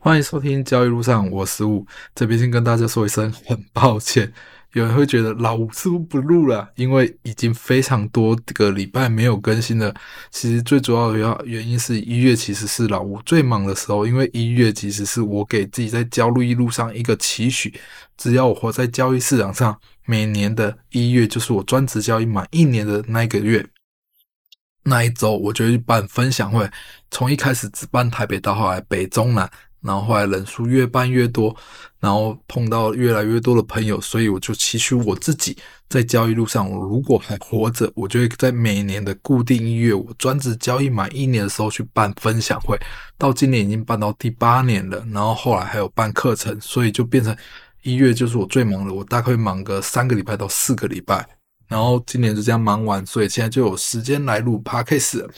欢迎收听交易路上，我是吴。这边先跟大家说一声，很抱歉，有人会觉得老吴是不是不录了？因为已经非常多个礼拜没有更新了。其实最主要的原原因是一月其实是老吴最忙的时候，因为一月其实是我给自己在交易路上一个期许，只要我活在交易市场上，每年的一月就是我专职交易满一年的那一个月。那一周我就去办分享会，从一开始只办台北到后来北中南。然后后来人数越办越多，然后碰到越来越多的朋友，所以我就期许我自己在交易路上，我如果还活着，我就会在每年的固定一月，我专职交易满一年的时候去办分享会。到今年已经办到第八年了，然后后来还有办课程，所以就变成一月就是我最忙的，我大概会忙个三个礼拜到四个礼拜。然后今年就这样忙完，所以现在就有时间来录 Podcast。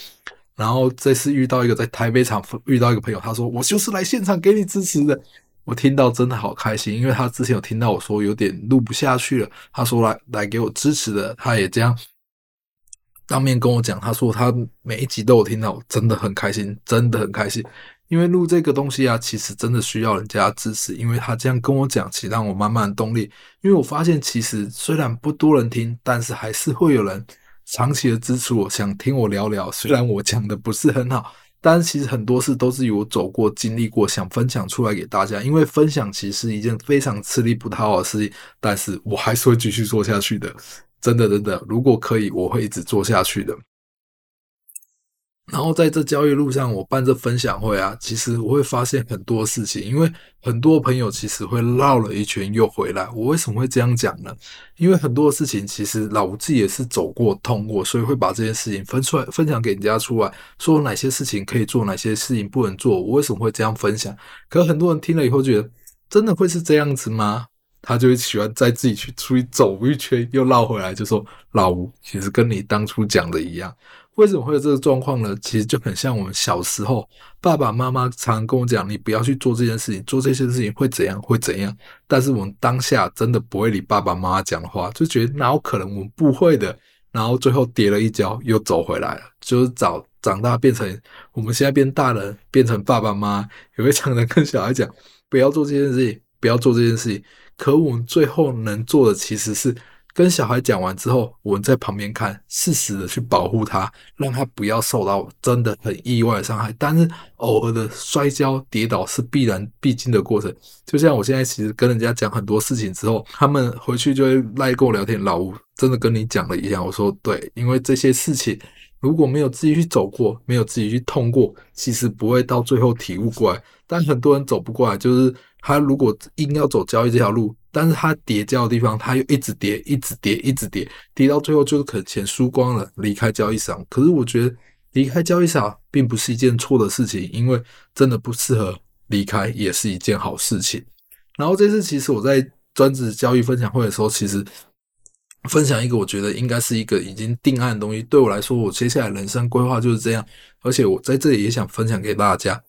然后这次遇到一个在台北场遇到一个朋友，他说我就是来现场给你支持的。我听到真的好开心，因为他之前有听到我说有点录不下去了，他说来来给我支持的，他也这样当面跟我讲，他说他每一集都有听到，真的很开心，真的很开心。因为录这个东西啊，其实真的需要人家支持，因为他这样跟我讲，其实让我满满动力。因为我发现其实虽然不多人听，但是还是会有人。长期的支持我，想听我聊聊。虽然我讲的不是很好，但其实很多事都是有走过、经历过，想分享出来给大家。因为分享其实是一件非常吃力不讨好的事情，但是我还是会继续做下去的。真的，真的，如果可以，我会一直做下去的。然后在这交易路上，我办这分享会啊，其实我会发现很多事情，因为很多朋友其实会绕了一圈又回来。我为什么会这样讲呢？因为很多事情其实老吴自己也是走过、通过，所以会把这件事情分出来，分享给人家出来，说哪些事情可以做，哪些事情不能做。我为什么会这样分享？可很多人听了以后觉得，真的会是这样子吗？他就会喜欢再自己去出去走一圈，又绕回来，就说老吴其实跟你当初讲的一样。为什么会有这个状况呢？其实就很像我们小时候，爸爸妈妈常常跟我讲：“你不要去做这件事情，做这些事情会怎样，会怎样。”但是我们当下真的不会理爸爸妈妈讲的话，就觉得哪有可能我们不会的。然后最后跌了一跤，又走回来了。就是长长大变成我们现在变大人，变成爸爸妈妈，也会常常跟小孩讲：“不要做这件事情，不要做这件事情。”可我们最后能做的其实是。跟小孩讲完之后，我们在旁边看，适时的去保护他，让他不要受到真的很意外的伤害。但是偶尔的摔跤跌倒是必然必经的过程。就像我现在其实跟人家讲很多事情之后，他们回去就会赖跟我聊天。老吴真的跟你讲了一样，我说对，因为这些事情如果没有自己去走过，没有自己去痛过，其实不会到最后体悟过来。但很多人走不过来，就是他如果硬要走交易这条路。但是他跌跤的地方，他又一直跌，一直跌，一直跌，跌到最后就是可能钱输光了，离开交易场。可是我觉得离开交易场并不是一件错的事情，因为真的不适合离开也是一件好事情。然后这次其实我在专职交易分享会的时候，其实分享一个我觉得应该是一个已经定案的东西。对我来说，我接下来人生规划就是这样。而且我在这里也想分享给大家。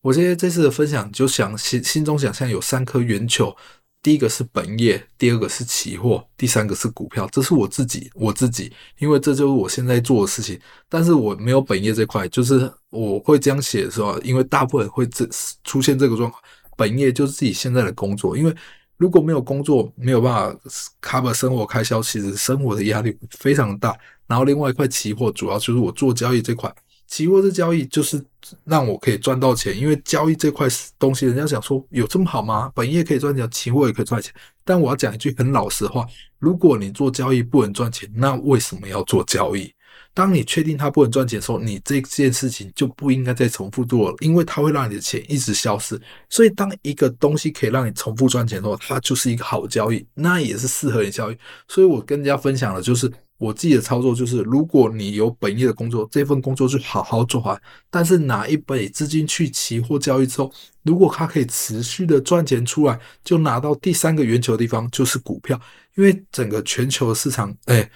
我现在这次的分享就想心心中想象有三颗圆球。第一个是本业，第二个是期货，第三个是股票。这是我自己，我自己，因为这就是我现在做的事情。但是我没有本业这块，就是我会这样写的时候，因为大部分会这出现这个状况。本业就是自己现在的工作，因为如果没有工作，没有办法 cover 生活开销，其实生活的压力非常大。然后另外一块期货，主要就是我做交易这块。期货这交易就是让我可以赚到钱，因为交易这块东西，人家想说有这么好吗？本业可以赚钱，期货也可以赚钱。但我要讲一句很老实的话：如果你做交易不能赚钱，那为什么要做交易？当你确定它不能赚钱的时候，你这件事情就不应该再重复做了，因为它会让你的钱一直消失。所以，当一个东西可以让你重复赚钱的话，它就是一个好交易，那也是适合你交易。所以我跟大家分享的就是。我自己的操作就是，如果你有本业的工作，这份工作就好好做完。但是拿一笔资金去期货交易之后，如果它可以持续的赚钱出来，就拿到第三个圆球的地方，就是股票。因为整个全球的市场，哎，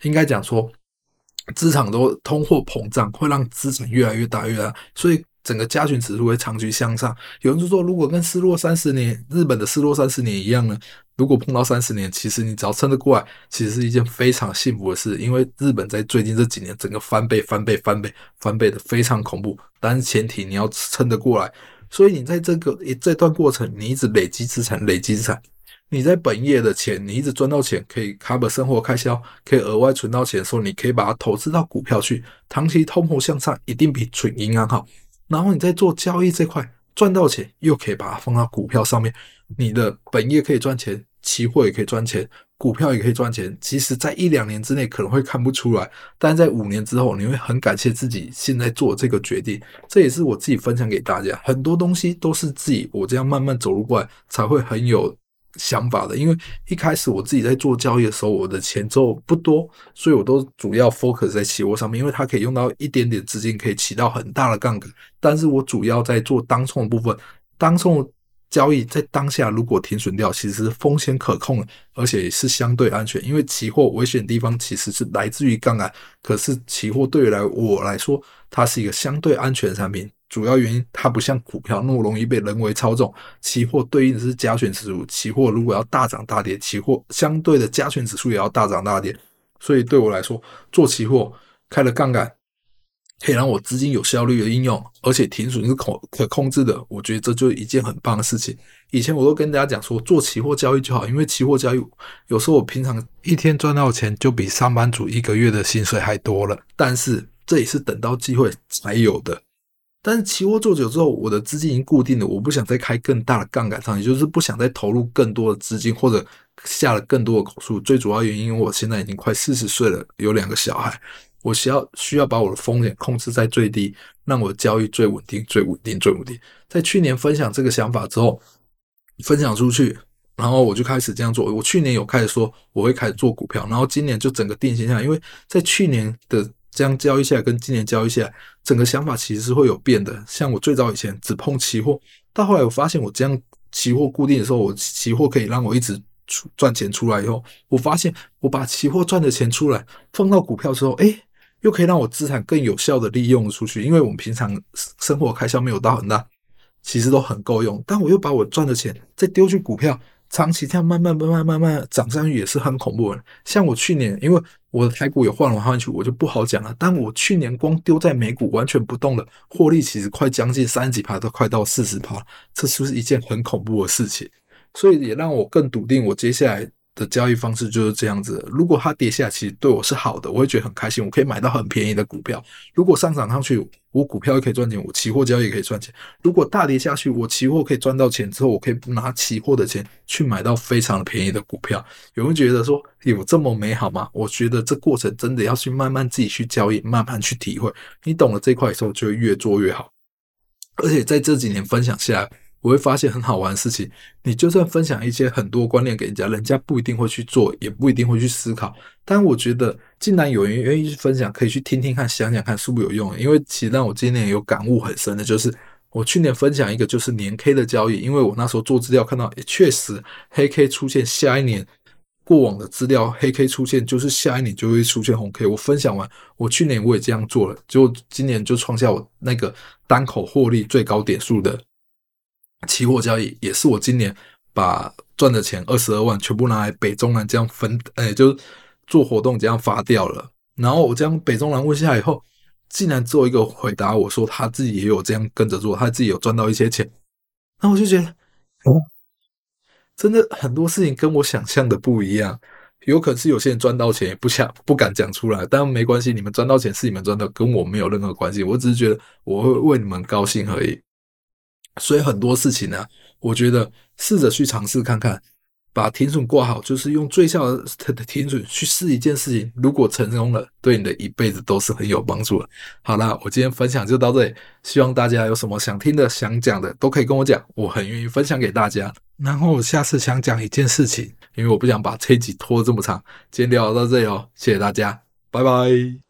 应该讲说，资产都通货膨胀，会让资产越来越大越大，所以。整个加权指数会长期向上。有人就说，如果跟失落三十年，日本的失落三十年一样呢？如果碰到三十年，其实你只要撑得过来，其实是一件非常幸福的事。因为日本在最近这几年，整个翻倍、翻倍、翻倍、翻倍的非常恐怖。但是前提你要撑得过来。所以你在这个这段过程，你一直累积资产，累积资产。你在本业的钱，你一直赚到钱，可以 cover 生活开销，可以额外存到钱的时候，你可以把它投资到股票去。长期通货向上，一定比存银行好。然后你在做交易这块赚到钱，又可以把它放到股票上面。你的本业可以赚钱，期货也可以赚钱，股票也可以赚钱。其实，在一两年之内可能会看不出来，但在五年之后，你会很感谢自己现在做这个决定。这也是我自己分享给大家，很多东西都是自己我这样慢慢走路过来，才会很有。想法的，因为一开始我自己在做交易的时候，我的钱就不多，所以我都主要 focus 在期货上面，因为它可以用到一点点资金，可以起到很大的杠杆。但是我主要在做当冲的部分，当冲交易在当下如果停损掉，其实风险可控，而且是相对安全。因为期货危险的地方其实是来自于杠杆，可是期货对于来我来说，它是一个相对安全的产品。主要原因，它不像股票那么容易被人为操纵。期货对应的是加权指数，期货如果要大涨大跌，期货相对的加权指数也要大涨大跌。所以对我来说，做期货开了杠杆，可以让我资金有效率的应用，而且停损是可可控制的。我觉得这就是一件很棒的事情。以前我都跟大家讲说，做期货交易就好，因为期货交易有时候我平常一天赚到钱就比上班族一个月的薪水还多了。但是这也是等到机会才有的。但是期货做久之后，我的资金已经固定了，我不想再开更大的杠杆上，也就是不想再投入更多的资金或者下了更多的口数。最主要原因，因为我现在已经快四十岁了，有两个小孩，我需要需要把我的风险控制在最低，让我的交易最稳定、最稳定、最稳定。在去年分享这个想法之后，分享出去，然后我就开始这样做。我去年有开始说我会开始做股票，然后今年就整个定型下来，因为在去年的。这样交易下来，跟今年交易下来，整个想法其实是会有变的。像我最早以前只碰期货，到后来我发现我这样期货固定的时候，我期货可以让我一直出赚钱出来以后，我发现我把期货赚的钱出来放到股票之后，诶，又可以让我资产更有效的利用出去。因为我们平常生活开销没有到很大，其实都很够用。但我又把我赚的钱再丢去股票。长期这样慢慢慢慢慢慢涨上去也是很恐怖的。像我去年，因为我的台股也换来换去，我就不好讲了。但我去年光丢在美股完全不动的获利，其实快将近三十几趴，都快到四十趴，这是不是一件很恐怖的事情？所以也让我更笃定，我接下来。的交易方式就是这样子。如果它跌下，其实对我是好的，我会觉得很开心。我可以买到很便宜的股票。如果上涨上去，我股票也可以赚钱，我期货交易也可以赚钱。如果大跌下去，我期货可以赚到钱之后，我可以拿期货的钱去买到非常便宜的股票。有人觉得说有这么美好吗？我觉得这过程真的要去慢慢自己去交易，慢慢去体会。你懂了这块的时候，就会越做越好。而且在这几年分享下来。我会发现很好玩的事情，你就算分享一些很多观念给人家，人家不一定会去做，也不一定会去思考。但我觉得，既然有人愿意去分享，可以去听听看，想想看，是不是有用？因为其实让我今年有感悟很深的，就是我去年分享一个就是年 K 的交易，因为我那时候做资料看到，也确实黑 K 出现，下一年过往的资料黑 K 出现，就是下一年就会出现红 K。我分享完，我去年我也这样做了，就今年就创下我那个单口获利最高点数的。期货交易也是我今年把赚的钱二十二万全部拿来北中南这样分，哎，就做活动这样发掉了。然后我将北中南问下来以后，竟然做一个回答，我说他自己也有这样跟着做，他自己有赚到一些钱。那我就觉得，哦，真的很多事情跟我想象的不一样。有可能是有些人赚到钱也不想不敢讲出来，但没关系，你们赚到钱是你们赚的，跟我没有任何关系。我只是觉得我会为你们高兴而已。所以很多事情呢、我觉得试着去尝试看看，把停损挂好，就是用最小的停损去试一件事情。如果成功了，对你的一辈子都是很有帮助的。好啦，我今天分享就到这里，希望大家有什么想听的、想讲的，都可以跟我讲，我很愿意分享给大家。然后我下次想讲一件事情，因为我不想把这一集拖这么长。今天聊到这里哦，谢谢大家，拜拜。